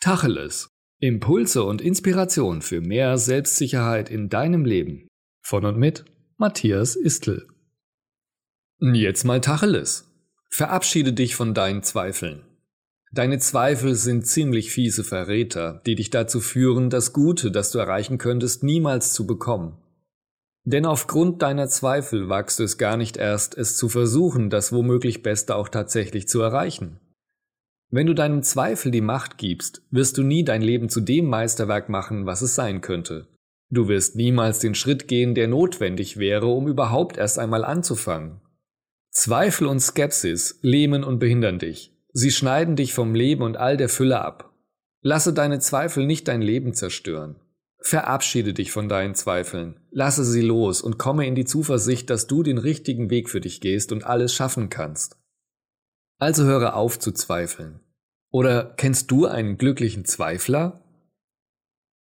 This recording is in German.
Tacheles. Impulse und Inspiration für mehr Selbstsicherheit in deinem Leben. Von und mit Matthias Istl. Jetzt mal Tacheles. Verabschiede dich von deinen Zweifeln. Deine Zweifel sind ziemlich fiese Verräter, die dich dazu führen, das Gute, das du erreichen könntest, niemals zu bekommen. Denn aufgrund deiner Zweifel wagst du es gar nicht erst, es zu versuchen, das womöglich Beste auch tatsächlich zu erreichen. Wenn du deinem Zweifel die Macht gibst, wirst du nie dein Leben zu dem Meisterwerk machen, was es sein könnte. Du wirst niemals den Schritt gehen, der notwendig wäre, um überhaupt erst einmal anzufangen. Zweifel und Skepsis lähmen und behindern dich. Sie schneiden dich vom Leben und all der Fülle ab. Lasse deine Zweifel nicht dein Leben zerstören. Verabschiede dich von deinen Zweifeln, lasse sie los und komme in die Zuversicht, dass du den richtigen Weg für dich gehst und alles schaffen kannst. Also höre auf zu zweifeln. Oder kennst du einen glücklichen Zweifler?